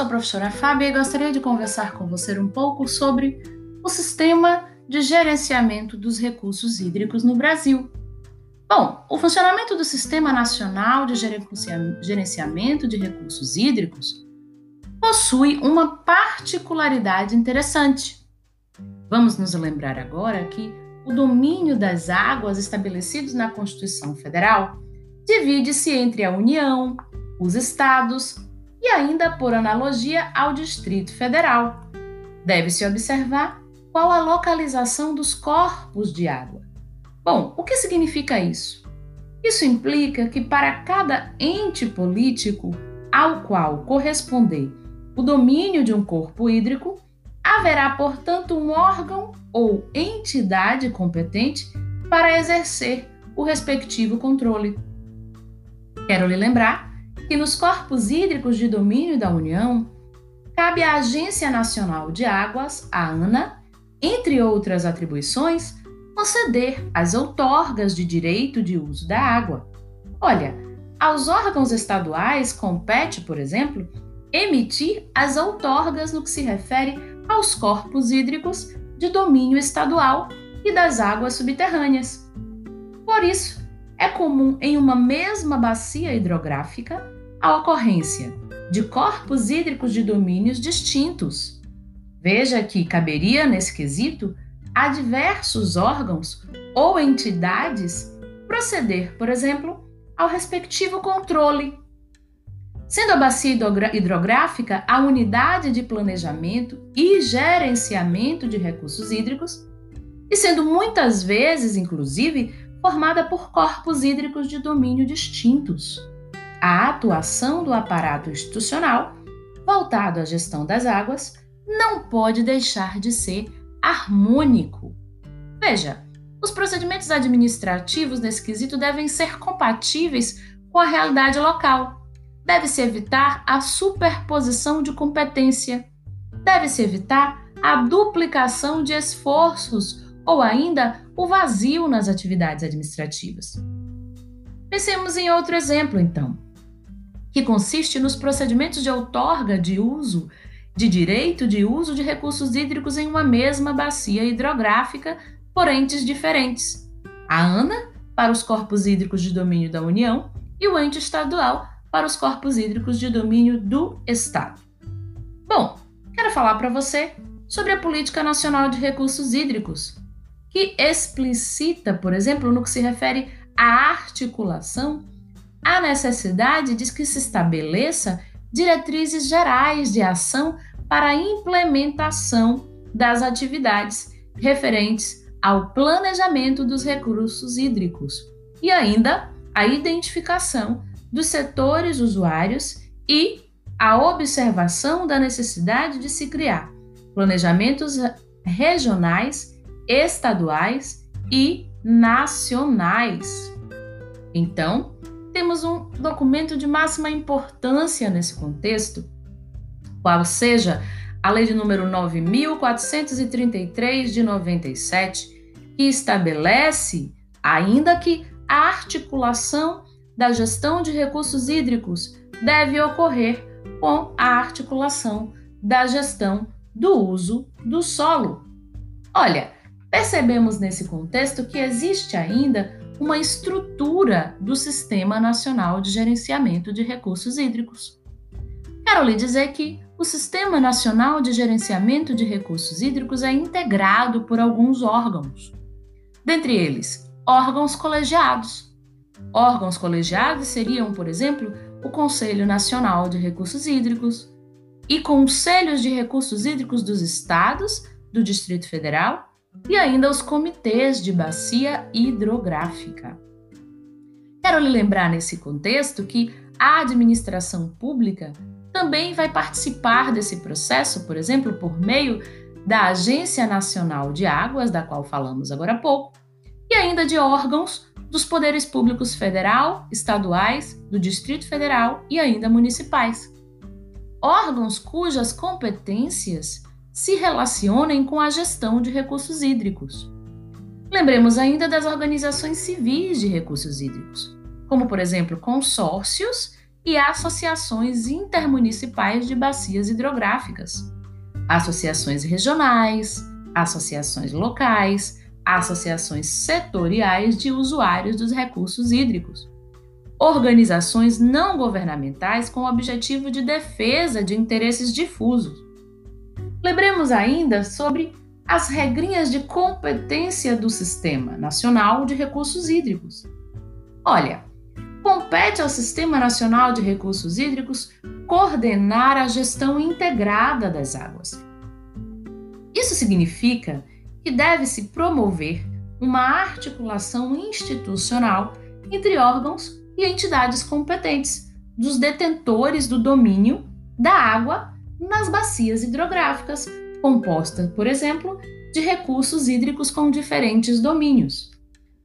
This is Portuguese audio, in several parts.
sou a professora Fábia e gostaria de conversar com você um pouco sobre o sistema de gerenciamento dos recursos hídricos no Brasil. Bom, o funcionamento do Sistema Nacional de Gerenciamento de Recursos Hídricos possui uma particularidade interessante. Vamos nos lembrar agora que o domínio das águas estabelecidos na Constituição Federal divide-se entre a União, os estados e ainda por analogia ao Distrito Federal. Deve-se observar qual a localização dos corpos de água. Bom, o que significa isso? Isso implica que para cada ente político ao qual corresponder o domínio de um corpo hídrico, haverá, portanto, um órgão ou entidade competente para exercer o respectivo controle. Quero lhe lembrar que nos corpos hídricos de domínio da União, cabe à Agência Nacional de Águas, a ANA, entre outras atribuições, conceder as outorgas de direito de uso da água. Olha, aos órgãos estaduais compete, por exemplo, emitir as outorgas no que se refere aos corpos hídricos de domínio estadual e das águas subterrâneas. Por isso, é comum em uma mesma bacia hidrográfica a ocorrência de corpos hídricos de domínios distintos. Veja que caberia, nesse quesito, a diversos órgãos ou entidades proceder, por exemplo, ao respectivo controle. Sendo a bacia hidrográfica a unidade de planejamento e gerenciamento de recursos hídricos, e sendo muitas vezes, inclusive, formada por corpos hídricos de domínio distintos. A atuação do aparato institucional, voltado à gestão das águas, não pode deixar de ser harmônico. Veja, os procedimentos administrativos nesse quesito devem ser compatíveis com a realidade local. Deve-se evitar a superposição de competência. Deve-se evitar a duplicação de esforços ou ainda o vazio nas atividades administrativas. Pensemos em outro exemplo, então, que consiste nos procedimentos de outorga de uso de direito de uso de recursos hídricos em uma mesma bacia hidrográfica por entes diferentes. A ANA para os corpos hídricos de domínio da União e o ente estadual para os corpos hídricos de domínio do Estado. Bom, quero falar para você sobre a Política Nacional de Recursos Hídricos, que explicita, por exemplo, no que se refere à articulação, a necessidade de que se estabeleça diretrizes gerais de ação para a implementação das atividades referentes ao planejamento dos recursos hídricos e ainda a identificação dos setores usuários e a observação da necessidade de se criar planejamentos regionais estaduais e nacionais. Então, temos um documento de máxima importância nesse contexto, qual seja a Lei de número 9433 de 97, que estabelece, ainda que a articulação da gestão de recursos hídricos deve ocorrer com a articulação da gestão do uso do solo. Olha, Percebemos nesse contexto que existe ainda uma estrutura do Sistema Nacional de Gerenciamento de Recursos Hídricos. Quero lhe dizer que o Sistema Nacional de Gerenciamento de Recursos Hídricos é integrado por alguns órgãos, dentre eles, órgãos colegiados. Órgãos colegiados seriam, por exemplo, o Conselho Nacional de Recursos Hídricos e conselhos de recursos hídricos dos estados, do Distrito Federal e ainda os comitês de bacia hidrográfica. Quero lhe lembrar nesse contexto que a administração pública também vai participar desse processo, por exemplo, por meio da Agência Nacional de Águas, da qual falamos agora há pouco, e ainda de órgãos dos poderes públicos federal, estaduais, do Distrito Federal e ainda municipais. Órgãos cujas competências se relacionem com a gestão de recursos hídricos. Lembremos ainda das organizações civis de recursos hídricos, como, por exemplo, consórcios e associações intermunicipais de bacias hidrográficas, associações regionais, associações locais, associações setoriais de usuários dos recursos hídricos, organizações não governamentais com o objetivo de defesa de interesses difusos. Lembremos ainda sobre as regrinhas de competência do Sistema Nacional de Recursos Hídricos. Olha, compete ao Sistema Nacional de Recursos Hídricos coordenar a gestão integrada das águas. Isso significa que deve-se promover uma articulação institucional entre órgãos e entidades competentes dos detentores do domínio da água nas bacias hidrográficas, composta, por exemplo, de recursos hídricos com diferentes domínios.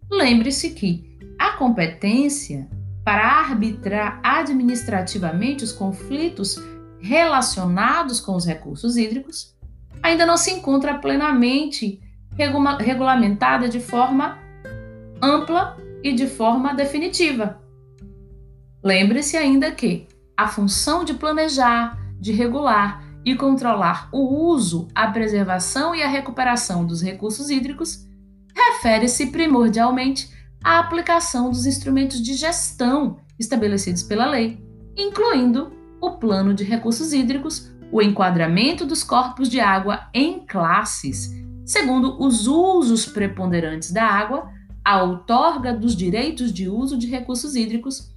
Lembre-se que a competência para arbitrar administrativamente os conflitos relacionados com os recursos hídricos ainda não se encontra plenamente regula regulamentada de forma ampla e de forma definitiva. Lembre-se ainda que a função de planejar, de regular e controlar o uso, a preservação e a recuperação dos recursos hídricos refere-se primordialmente à aplicação dos instrumentos de gestão estabelecidos pela lei, incluindo o plano de recursos hídricos, o enquadramento dos corpos de água em classes, segundo os usos preponderantes da água, a outorga dos direitos de uso de recursos hídricos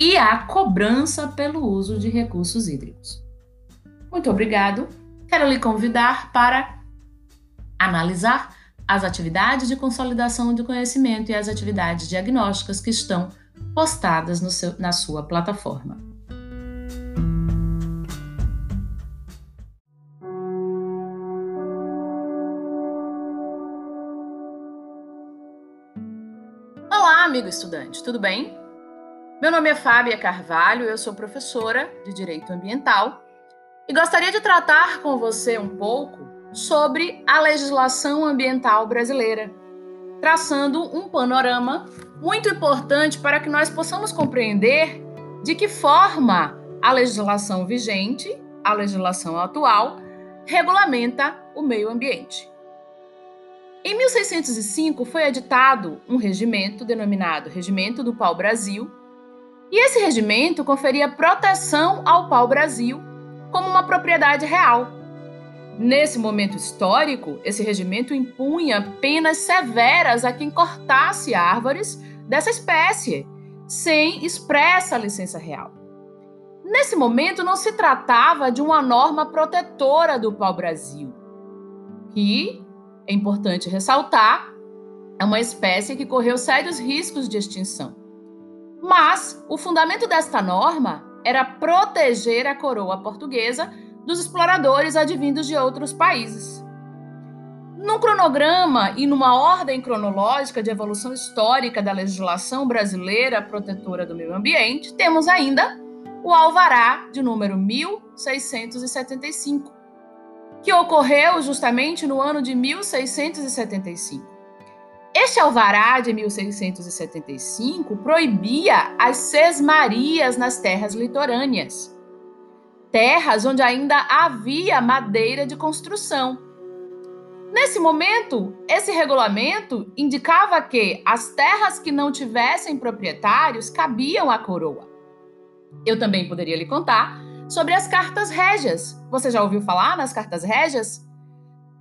e a cobrança pelo uso de recursos hídricos. Muito obrigado. Quero lhe convidar para analisar as atividades de consolidação de conhecimento e as atividades diagnósticas que estão postadas seu, na sua plataforma. Olá, amigo estudante, tudo bem? Meu nome é Fábia Carvalho, eu sou professora de Direito Ambiental e gostaria de tratar com você um pouco sobre a legislação ambiental brasileira, traçando um panorama muito importante para que nós possamos compreender de que forma a legislação vigente, a legislação atual, regulamenta o meio ambiente. Em 1605 foi editado um regimento denominado Regimento do Pau-Brasil, e esse regimento conferia proteção ao pau-brasil como uma propriedade real. Nesse momento histórico, esse regimento impunha penas severas a quem cortasse árvores dessa espécie, sem expressa licença real. Nesse momento, não se tratava de uma norma protetora do pau-brasil, que, é importante ressaltar, é uma espécie que correu sérios riscos de extinção. Mas o fundamento desta norma era proteger a coroa portuguesa dos exploradores advindos de outros países. Num cronograma e numa ordem cronológica de evolução histórica da legislação brasileira protetora do meio ambiente, temos ainda o Alvará de número 1675, que ocorreu justamente no ano de 1675. Este alvará de 1675 proibia as sesmarias nas terras litorâneas, terras onde ainda havia madeira de construção. Nesse momento, esse regulamento indicava que as terras que não tivessem proprietários cabiam à coroa. Eu também poderia lhe contar sobre as cartas régias. Você já ouviu falar nas cartas régias?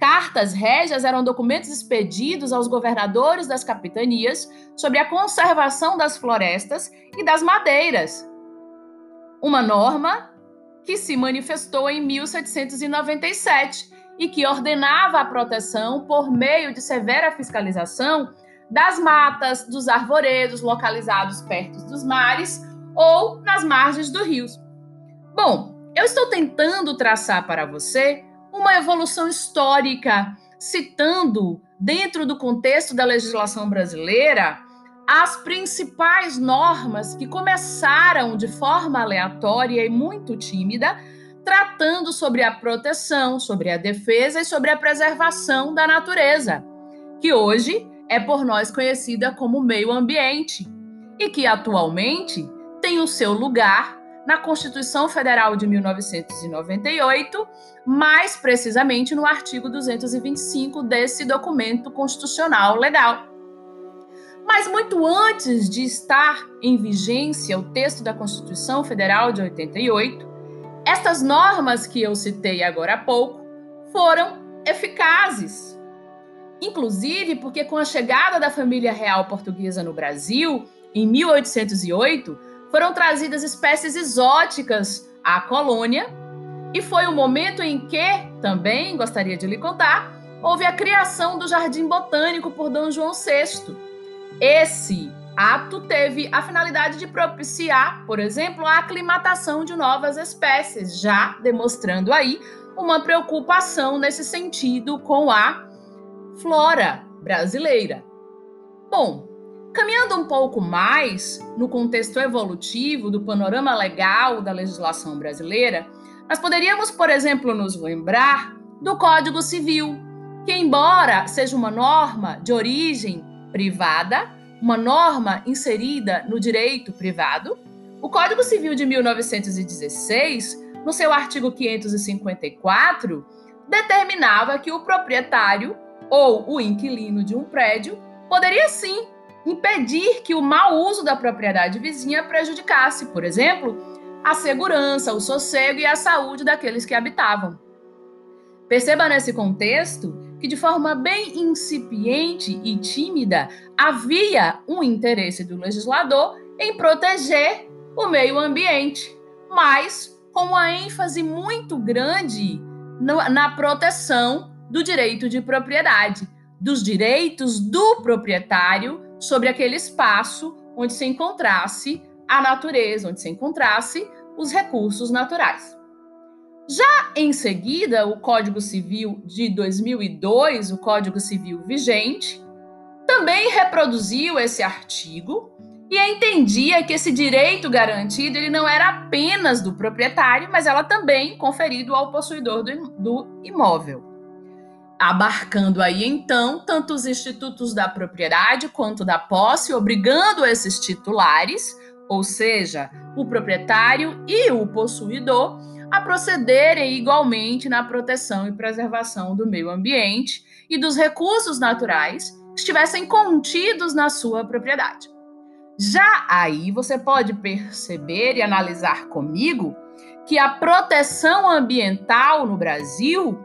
Cartas régias eram documentos expedidos aos governadores das capitanias sobre a conservação das florestas e das madeiras. Uma norma que se manifestou em 1797 e que ordenava a proteção por meio de severa fiscalização das matas, dos arvoredos localizados perto dos mares ou nas margens dos rios. Bom, eu estou tentando traçar para você uma evolução histórica, citando, dentro do contexto da legislação brasileira, as principais normas que começaram de forma aleatória e muito tímida, tratando sobre a proteção, sobre a defesa e sobre a preservação da natureza, que hoje é por nós conhecida como meio ambiente e que atualmente tem o seu lugar na Constituição Federal de 1998, mais precisamente no artigo 225 desse documento constitucional legal. Mas muito antes de estar em vigência o texto da Constituição Federal de 88, estas normas que eu citei agora há pouco foram eficazes. Inclusive porque, com a chegada da família real portuguesa no Brasil, em 1808, foram trazidas espécies exóticas à colônia, e foi o momento em que, também gostaria de lhe contar, houve a criação do Jardim Botânico por Dom João VI. Esse ato teve a finalidade de propiciar, por exemplo, a aclimatação de novas espécies, já demonstrando aí uma preocupação nesse sentido com a flora brasileira. Bom, caminhando um pouco mais no contexto evolutivo do panorama legal da legislação brasileira, nós poderíamos, por exemplo, nos lembrar do Código Civil, que, embora seja uma norma de origem privada, uma norma inserida no direito privado, o Código Civil de 1916 no seu artigo 554, determinava que o proprietário ou o inquilino de um prédio poderia sim impedir que o mau uso da propriedade vizinha prejudicasse, por exemplo, a segurança, o sossego e a saúde daqueles que habitavam. Perceba nesse contexto que, de forma bem incipiente e tímida, havia um interesse do legislador em proteger o meio ambiente, mas com uma ênfase muito grande na proteção do direito de propriedade, dos direitos do proprietário sobre aquele espaço onde se encontrasse a natureza, onde se encontrasse os recursos naturais. Já em seguida, o Código Civil de 2002, o Código Civil vigente, também reproduziu esse artigo e entendia que esse direito garantido ele não era apenas do proprietário, mas ela também conferido ao possuidor do, imóvel. Abarcando aí então tanto os institutos da propriedade quanto da posse, obrigando esses titulares, ou seja, o proprietário e o possuidor, a procederem igualmente na proteção e preservação do meio ambiente e dos recursos naturais que estivessem contidos na sua propriedade. Já aí você pode perceber e analisar comigo que a proteção ambiental no Brasil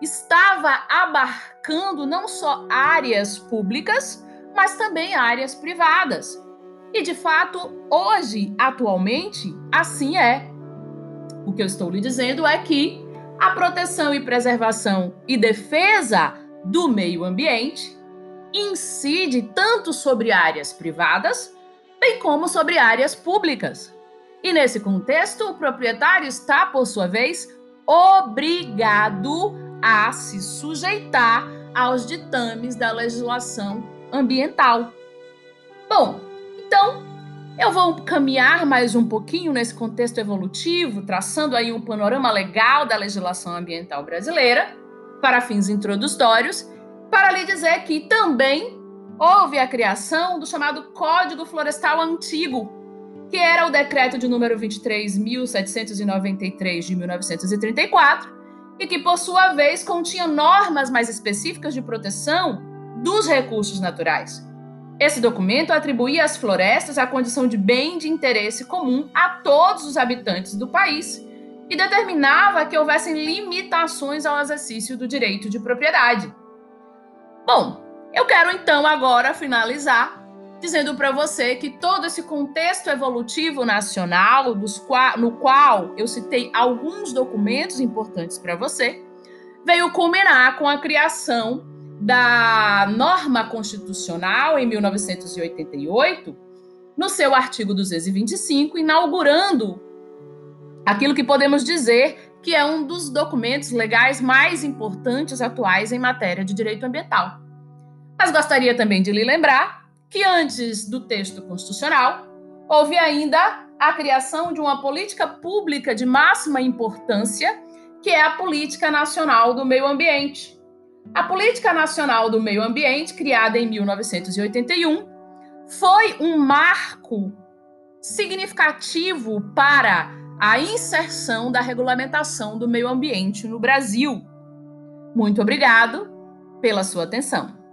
estava abarcando não só áreas públicas, mas também áreas privadas. E de fato, hoje, atualmente, assim é. O que eu estou lhe dizendo é que a proteção e preservação e defesa do meio ambiente incide tanto sobre áreas privadas bem como sobre áreas públicas. E nesse contexto, o proprietário está, por sua vez, obrigado a se sujeitar aos ditames da legislação ambiental. Bom, então eu vou caminhar mais um pouquinho nesse contexto evolutivo, traçando aí um panorama legal da legislação ambiental brasileira, para fins introdutórios, para lhe dizer que também houve a criação do chamado Código Florestal Antigo, que era o decreto de número 23.793 de 1934, e que, por sua vez, continha normas mais específicas de proteção dos recursos naturais. Esse documento atribuía às florestas a condição de bem de interesse comum a todos os habitantes do país e determinava que houvessem limitações ao exercício do direito de propriedade. Bom, eu quero então agora finalizar dizendo para você que todo esse contexto evolutivo nacional, qua no qual eu citei alguns documentos importantes para você, veio culminar com a criação da norma constitucional em 1988, no seu artigo 225, inaugurando aquilo que podemos dizer que é um dos documentos legais mais importantes atuais em matéria de direito ambiental. Mas gostaria também de lhe lembrar que antes do texto constitucional, houve ainda a criação de uma política pública de máxima importância, que é a Política Nacional do Meio Ambiente. A Política Nacional do Meio Ambiente, criada em 1981, foi um marco significativo para a inserção da regulamentação do meio ambiente no Brasil. Muito obrigado pela sua atenção.